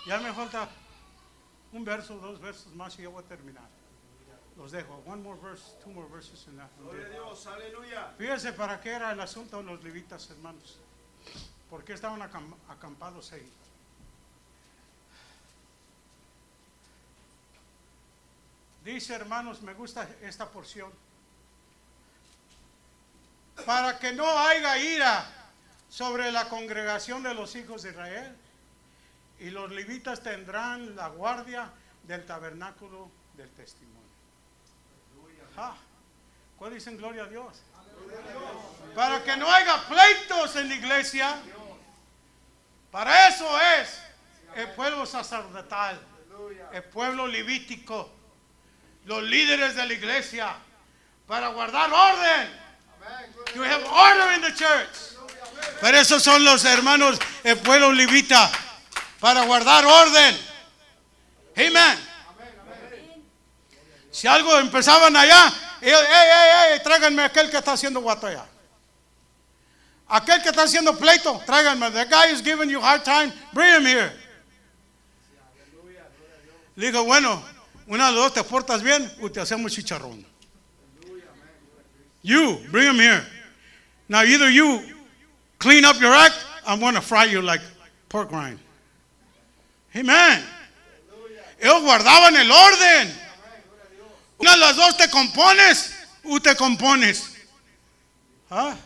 ya me falta un verso, dos versos más y yo voy a terminar. Los dejo. One more verse, two more verses and that. Gloria a Dios. Aleluya. Fíjense para qué era el asunto de los levitas, hermanos. ¿Por qué estaban acam- acampados ahí? Dice, hermanos, me gusta esta porción. Para que no haya ira sobre la congregación de los hijos de Israel. Y los levitas tendrán la guardia del tabernáculo del testimonio. Ah, ¿Cuál dicen gloria a Dios? Para que no haya pleitos en la iglesia. Para eso es el pueblo sacerdotal, el pueblo levítico, los líderes de la iglesia, para guardar orden. You have order in the church. Pero esos son los hermanos, el pueblo levita, para guardar orden. Amen. Si algo empezaban allá, ey, ey, ey, tráiganme aquel que está haciendo guato allá. Aquel que está haciendo pleito, tráiganme. The guy is giving you hard time, bring him here. Le digo, bueno, una de dos te portas bien o te hacemos chicharrón. You, bring him here. Now either you clean up your act, I'm going to fry you like pork rind. Amen. Ellos guardaban el orden. Una de las dos te compones o te compones. ¿Ah?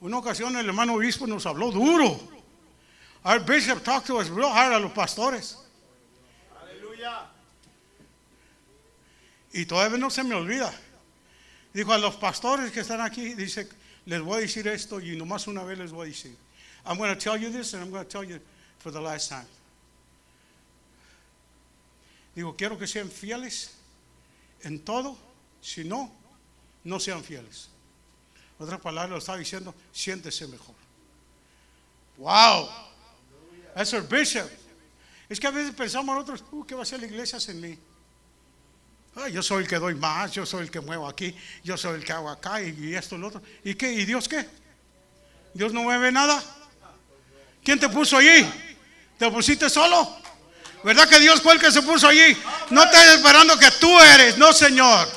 Una ocasión el hermano obispo nos habló duro. Our bishop talked to us real hard a los pastores. Aleluya. Y todavía no se me olvida. Dijo a los pastores que están aquí, dice, les voy a decir esto y nomás una vez les voy a decir. I'm going to tell you this and I'm going to tell you for the last time. Digo, quiero que sean fieles en todo, si no, no sean fieles. Otra palabra lo está diciendo, siéntese mejor. Wow. That's our bishop. Es que a veces pensamos nosotros, uh, ¿qué va a hacer la iglesia sin mí? Ah, yo soy el que doy más, yo soy el que muevo aquí, yo soy el que hago acá y, y esto y lo otro. ¿Y qué? ¿Y Dios qué? ¿Dios no mueve nada? ¿Quién te puso allí? ¿Te pusiste solo? ¿Verdad que Dios fue el que se puso allí? No estás esperando que tú eres, no Señor.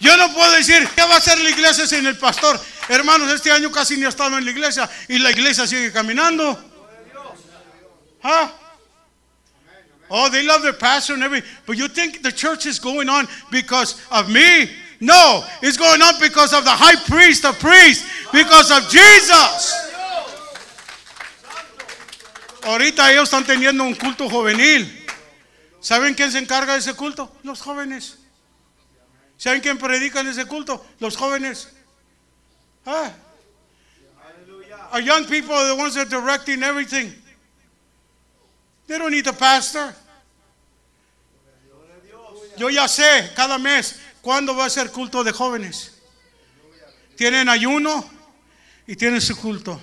Yo no puedo decir, ¿qué va a hacer la iglesia sin el pastor? Hermanos, este año casi ni he estado en la iglesia y la iglesia sigue caminando. ¿Ah? Oh, they love their pastor and everything. But you think the church is going on because of me? No, it's going on because of the high priest, the priest, because of Jesus. Ahorita ellos están teniendo un culto juvenil. ¿Saben quién se encarga de ese culto? Los jóvenes. ¿Saben quién predica en ese culto? Los jóvenes. Ah. Our young people are the ones that are directing everything. They don't need the pastor. Yo ya sé, cada mes ¿cuándo va a ser culto de jóvenes? Tienen ayuno y tienen su culto.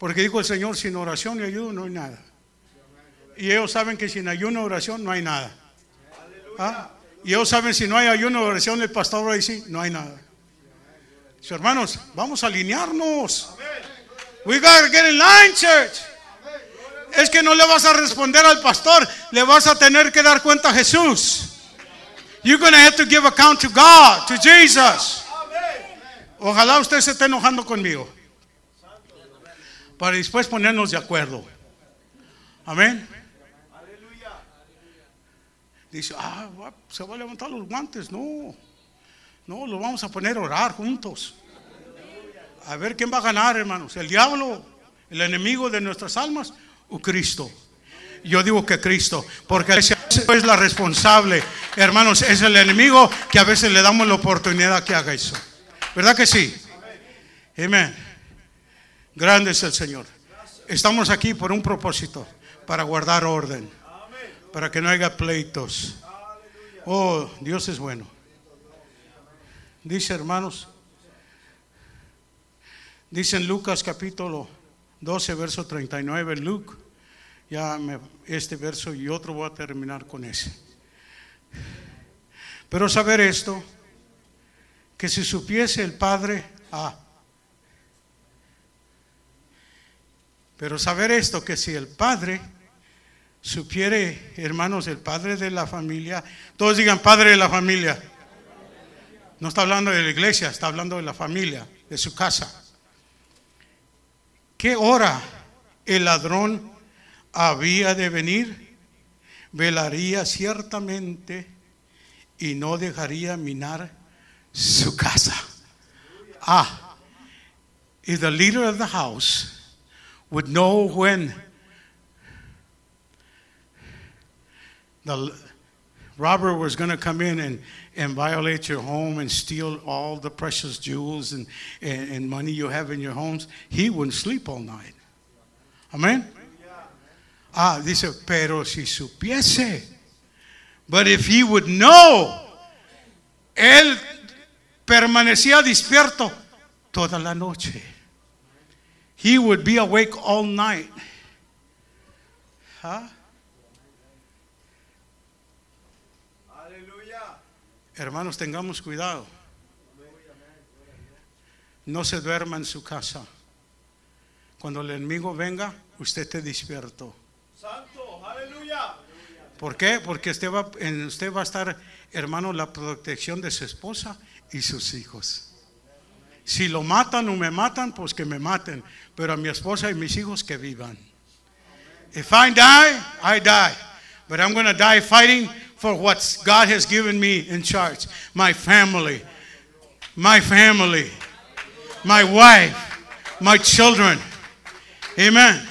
Porque dijo el Señor, sin oración y ayuno no hay nada. Y ellos saben que sin ayuno y oración no hay nada. ¿Ah? Y ellos saben si no hay ayuno y oración, el pastor va a decir, no hay nada. So, hermanos, vamos a alinearnos. We gotta get in line, church. Es que no le vas a responder al pastor, le vas a tener que dar cuenta a Jesús. You're to have to give account to God, to Jesus. Ojalá usted se esté enojando conmigo. Para después ponernos de acuerdo. Amén. Dice, ah, se va a levantar los guantes. No, no, lo vamos a poner a orar juntos. A ver quién va a ganar, hermanos. El diablo, el enemigo de nuestras almas o Cristo. Yo digo que Cristo, porque ese es la responsable, hermanos, es el enemigo que a veces le damos la oportunidad que haga eso. ¿Verdad que sí? Amén. Grande es el Señor. Estamos aquí por un propósito, para guardar orden, para que no haya pleitos. Oh, Dios es bueno. Dice, hermanos, dice en Lucas capítulo 12, verso 39, Luke, ya me- este verso y otro voy a terminar con ese. Pero saber esto, que si supiese el Padre, ah, pero saber esto, que si el Padre supiere, hermanos, el Padre de la familia, todos digan Padre de la familia. No está hablando de la iglesia, está hablando de la familia, de su casa. ¿Qué hora el ladrón había de venir? Velaría ciertamente y no dejaría minar su casa. Ah, if the leader of the house would know when the robber was going to come in and, and violate your home and steal all the precious jewels and, and, and money you have in your homes, he wouldn't sleep all night. Amen. Ah, dice, pero si supiese. But if he would know, él permanecía despierto toda la noche. He would be awake all night. Aleluya. Hermanos, tengamos cuidado. No se duerma en su casa. Cuando el enemigo venga, usted esté despierto. Santo. Aleluya. ¿Por qué? Porque usted va, en usted va a estar, hermano, la protección de su esposa y sus hijos. Si lo matan o me matan, pues que me maten. Pero a mi esposa y mis hijos que vivan. If I die, I die. But I'm going to die fighting for what God has given me in charge. My family. My family. My wife. My children. Amen.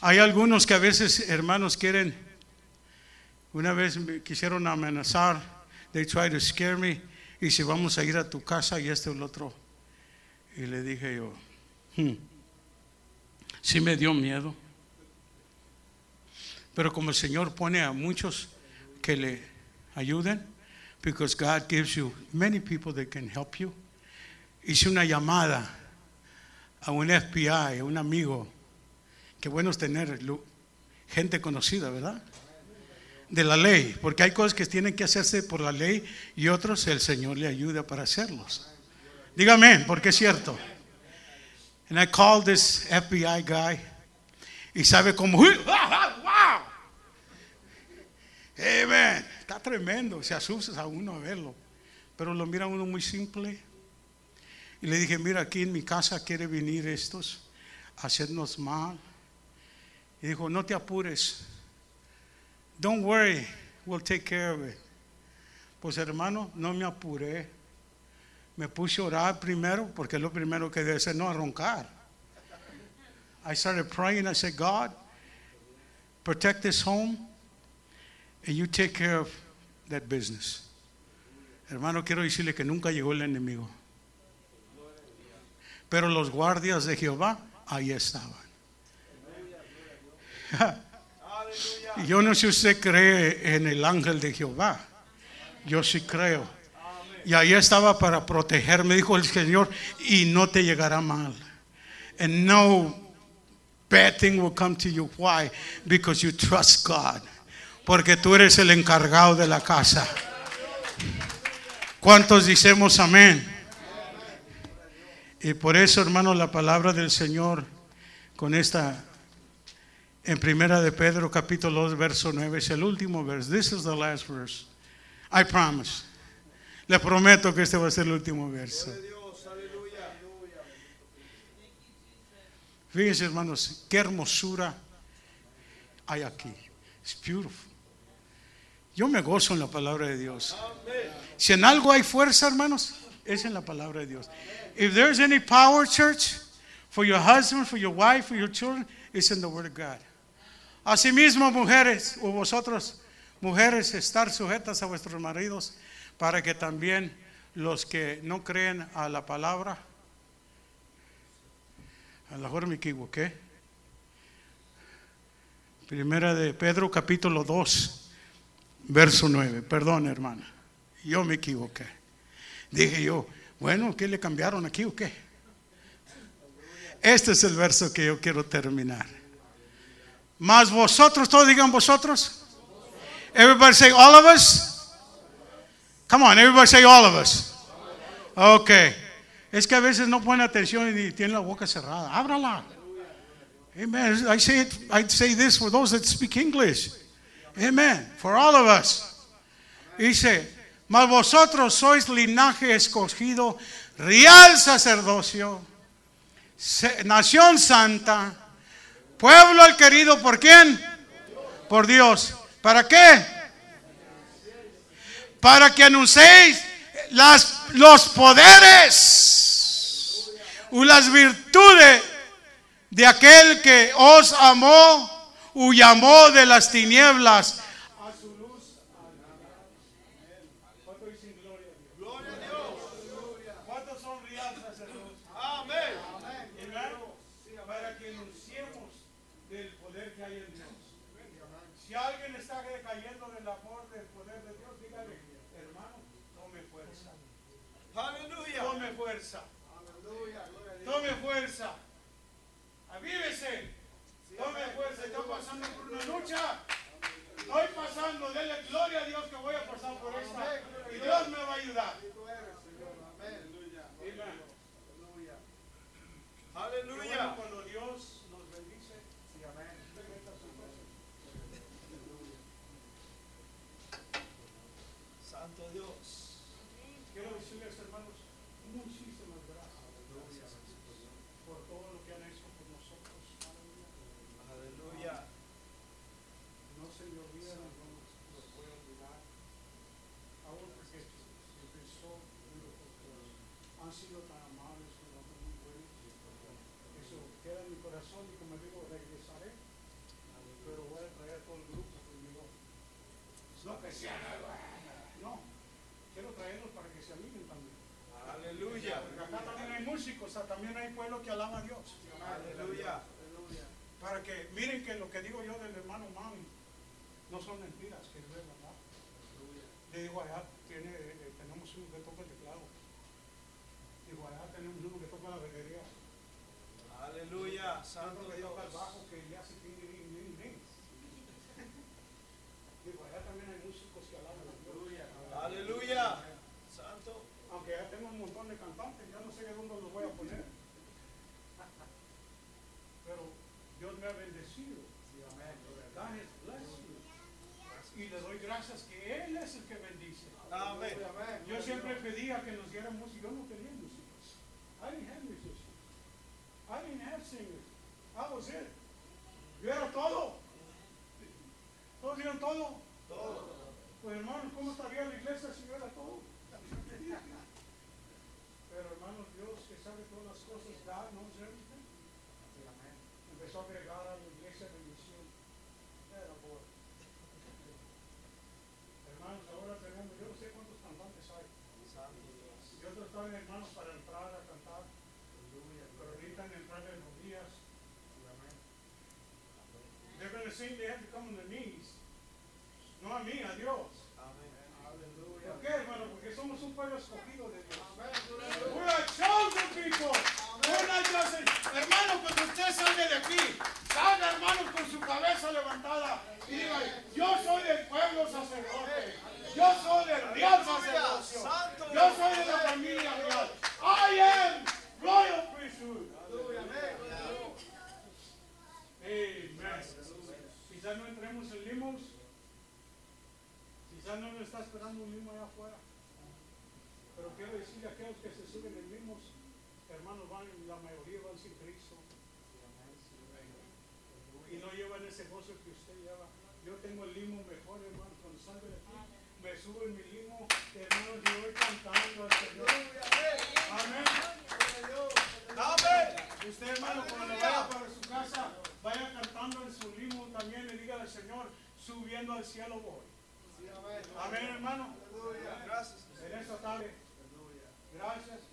Hay algunos que a veces, hermanos, quieren, una vez me quisieron amenazar, they tried to scare me, y si vamos a ir a tu casa y este o el otro. Y le dije yo, "Hmm, sí me dio miedo. Pero como el Señor pone a muchos que le ayuden, because God gives you many people that can help you. Hice una llamada a un FBI, a un amigo. Qué bueno es tener gente conocida, ¿verdad? De la ley, porque hay cosas que tienen que hacerse por la ley y otros el Señor le ayuda para hacerlos. Dígame, porque es cierto. And I called this FBI guy y sabe cómo. ¡Wow! Amen. Está tremendo, se asusta a uno a verlo, pero lo mira uno muy simple. Y le dije, mira, aquí en mi casa quiere venir estos a hacernos mal. Y dijo, no te apures. Don't worry, we'll take care of it. Pues hermano, no me apuré. Me puse a orar primero, porque lo primero que debe hacer, no a roncar. I started praying, I said, God, protect this home, and you take care of that business. Hermano, quiero decirle que nunca llegó el enemigo. Pero los guardias de Jehová ahí estaban. Yo no sé si usted cree en el ángel de Jehová, Yo sí creo. Y ahí estaba para protegerme, dijo el Señor, y no te llegará mal. And no bad thing will come to you. Why? Because you trust God. Porque tú eres el encargado de la casa. ¿Cuántos decimos amén? Y por eso, hermano, la palabra del Señor con esta en primera de Pedro capítulo 2 verso 9 es el último verso. This is the last verse. I promise. Le prometo que este va a ser el último verso. Fíjense, hermanos, qué hermosura hay aquí. It's beautiful. Yo me gozo en la palabra de Dios. Si en algo hay fuerza, hermanos, es en la palabra de Dios. If there's any power, church, for your husband, for your wife, for your children, it's in the Word of God. Asimismo, mujeres, o vosotros, mujeres, estar sujetas a vuestros maridos, para que también los que no creen a la palabra, a lo mejor me equivoqué. Primera de Pedro capítulo 2, verso 9. Perdón, hermana. Yo me equivoqué. Dije yo, bueno, ¿qué le cambiaron aquí o qué? Este es el verso que yo quiero terminar. Más vosotros, todos digan vosotros. Everybody say all of us. Come on, everybody say all of us. Okay. Es que a veces no pone atención y tiene la boca cerrada. Ábrala. Amen. I say I say this for those that speak English. Amen. For all of us. Dice, mas vosotros sois linaje escogido, real sacerdocio, nación santa, pueblo al querido por quién? Por Dios. ¿Para qué? Para que anunciéis las, los poderes o las virtudes de aquel que os amó o llamó de las tinieblas a su luz. Gloria a Dios. ¿Cuántos son real sacerdotes? Amén. Para que anunciemos del poder que hay en Dios. Si alguien está cayendo del amor del poder de Dios, dígale, hermano, tome fuerza. Aleluya. Tome fuerza. Aleluya. Gloria a Dios. Tome fuerza. Avívese. Tome fuerza. Estoy pasando por una lucha. Estoy pasando. Dele gloria a Dios que voy a pasar por esta. Y Dios me va a ayudar. Tú eres, Señor. Amén. Aleluya. Amen. Aleluya. Qué bueno Aleluya. cuando Dios nos bendice. Y amén. Santo Dios. Quiero decirles, hermanos, muchísimas gracias por todo lo que han hecho por nosotros. Aleluya. No se me olviden, no los voy a olvidar. Aún porque empezó, han sido tan amables, muy buenos. Eso queda en mi corazón y como digo, regresaré. Pero voy a traer todo el grupo conmigo. No que sean, no. Quiero traerlos para que se animen también. Aleluya. Porque acá también hay músicos, o sea, también hay pueblo que alaba a Dios. Aleluya. Aleluya. Para que miren que lo que digo yo del hermano Mami no son mentiras, que es verdad. Le digo, allá tiene, eh, tenemos uno que toca el teclado. Digo, allá tenemos uno que toca la batería. Aleluya. Santo que Dios. bajo que hace ping, ping, ping, ping. Digo, allá también hay músicos que alaban a Dios. Aleluya. Santo. Aunque ya tengo un montón de cantantes, ya no sé de dónde los voy a poner. Pero Dios me ha bendecido. God has blessed me. Y le doy gracias que Él es el que bendice. Amén. Yo siempre pedía que nos dieran música. Yo no tenía músicos. I didn't have didn't have singers. I was it. Yo era todo. ¿Todos dieron todo? Todo. Pues hermanos, ¿cómo estaría la iglesia si yo era todo? Pero hermanos, Dios que sabe todas las cosas, God knows everything. Empezó a agregar a la iglesia bendición. Era por. Hermanos, ahora tenemos, yo no sé cuántos cantantes hay. Santo Dios. Y otros están hermanos para entrar a cantar. Pero necesitan entrar en los días. They're going to sing, they have to come on their knees. No a mí, a Dios. Amén. Porque Aleluya. pueblo escogido de Dios. We're a chosen people. We're not just a- Hermano, cuando usted salga de aquí, salga hermano con su cabeza levantada y diga, yo soy del pueblo sacerdote. Yo soy del real sacerdocio. Yo soy de la familia real. I am royal priesthood. Amen. Quizás no entremos en limos. Quizás no nos está esperando un limo allá afuera. Pero quiero decirle a aquellos que se suben en limos, hermanos, van, la mayoría van sin Cristo. Y no llevan ese gozo que usted lleva. Yo tengo el limo mejor, hermano, cuando salgo de aquí. Me subo en mi limo, hermanos, y voy cantando al Señor. Amén. Usted, hermano, cuando vaya para su casa, vaya cantando en su limo también, le diga al Señor, subiendo al cielo voy. Amén, hermano. Gracias. En esta tarde, gracias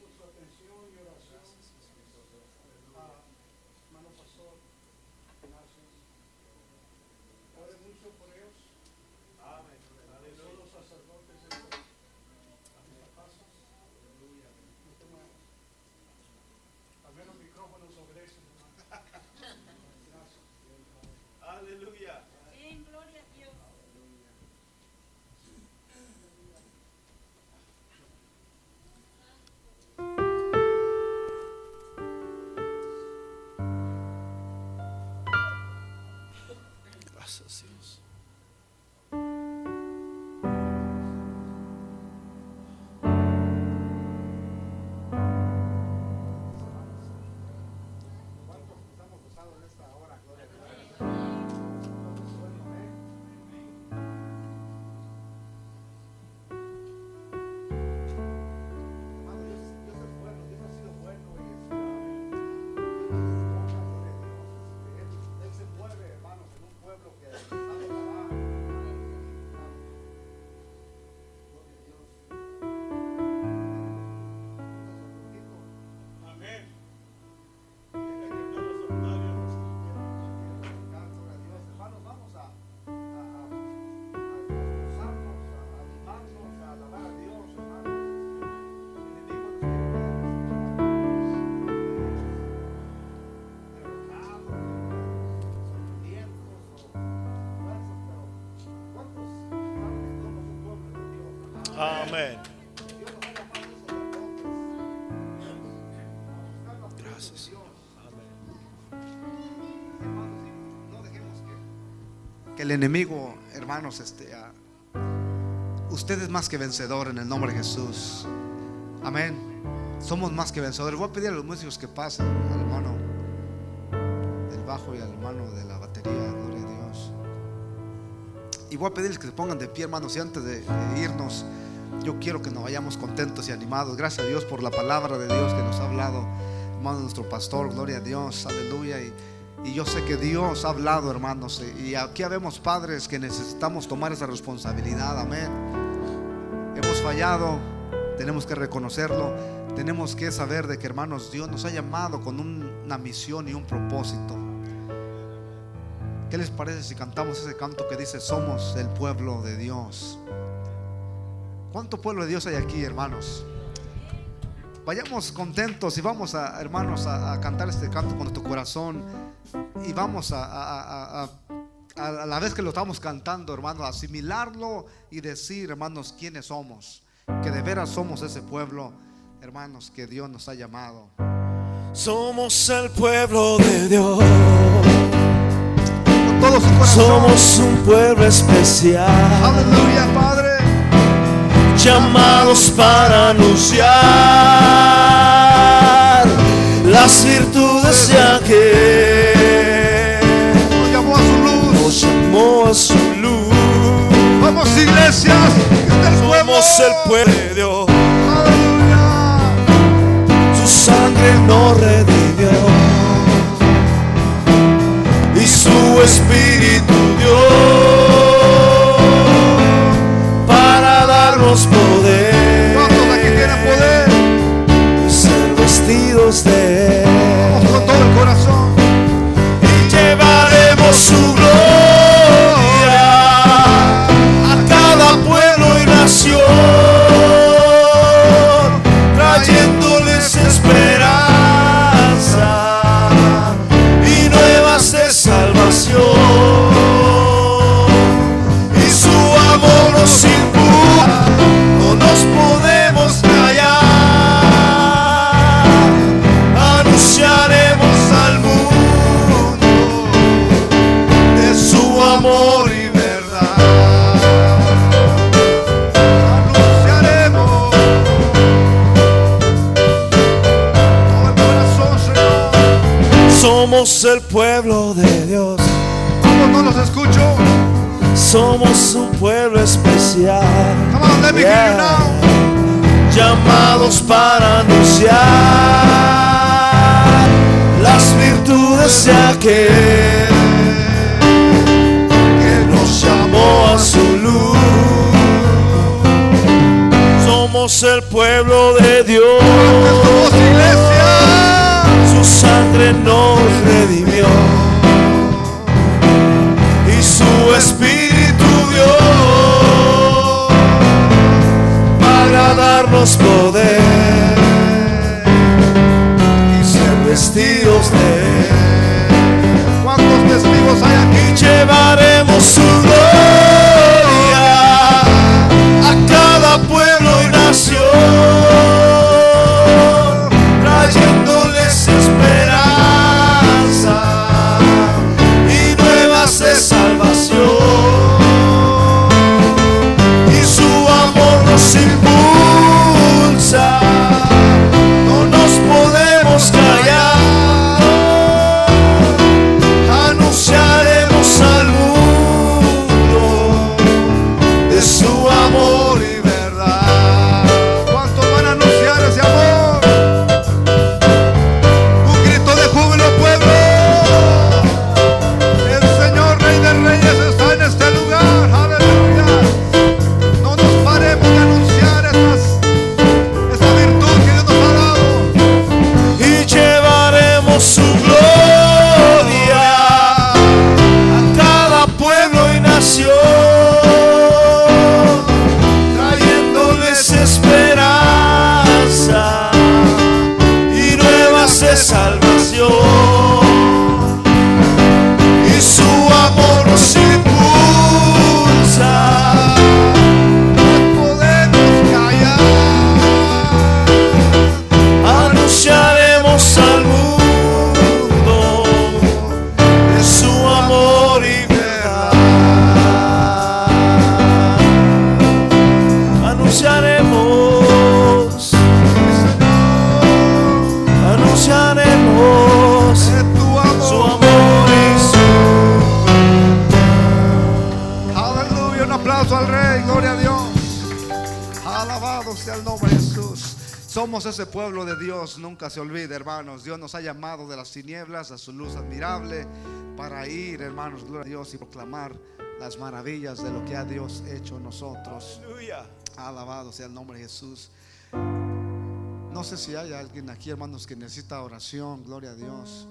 presencia Gracias. Amén. Hermanos, no dejemos que, el enemigo, hermanos, este, ah, usted es más que vencedor en el nombre de Jesús. Amén. Somos más que vencedores. Voy a pedir a los músicos que pasen al hermano del bajo y al hermano de la batería. Gloria a Dios. Y voy a pedirles que se pongan de pie, hermanos. Y antes de, de irnos, yo quiero que nos vayamos contentos y animados. Gracias a Dios por la palabra de Dios que nos ha hablado, hermano, nuestro pastor. Gloria a Dios, aleluya. Y, y yo sé que Dios ha hablado, hermanos. Y aquí habemos padres que necesitamos tomar esa responsabilidad. Amén. Hemos fallado, tenemos que reconocerlo. Tenemos que saber de que, hermanos, Dios nos ha llamado con un- una misión y un propósito. ¿Qué les parece si cantamos ese canto que dice, somos el pueblo de Dios? ¿Cuánto pueblo de Dios hay aquí, hermanos? Vayamos contentos y vamos a, hermanos, a, a cantar este canto con nuestro corazón y vamos a, a- a- la vez que lo estamos cantando, hermanos, a asimilarlo y decir, hermanos, quiénes somos, que de veras somos ese pueblo, hermanos, que Dios nos ha llamado. Somos el pueblo de Dios. Con todo su corazón. Somos un pueblo especial. Aleluya, Padre. Llamados para anunciar las virtudes de aquel Nos llamó a su luz. nos llamó a su luz. Vamos, iglesias. del pueblo. Somos el pueblo de Dios, Aleluya. su sangre nos redimió y su espíritu el pueblo de Dios. ¿Cómo no los escucho? Somos un pueblo especial. Come on, let me hear you now. Llamados para anunciar las virtudes de aquel que nos llamó a su luz. Somos el pueblo de Dios. Iglesia. Su sangre nos redimió y su espíritu dio para darnos poder y ser vestidos de él. ¿Cuántos testigos hay aquí? llevaremos su gloria tinieblas a su luz admirable para ir, hermanos, gloria a Dios y proclamar las maravillas de lo que ha Dios hecho en nosotros. Alabado sea el nombre de Jesús. No sé si hay alguien aquí, hermanos, que necesita oración, gloria a Dios.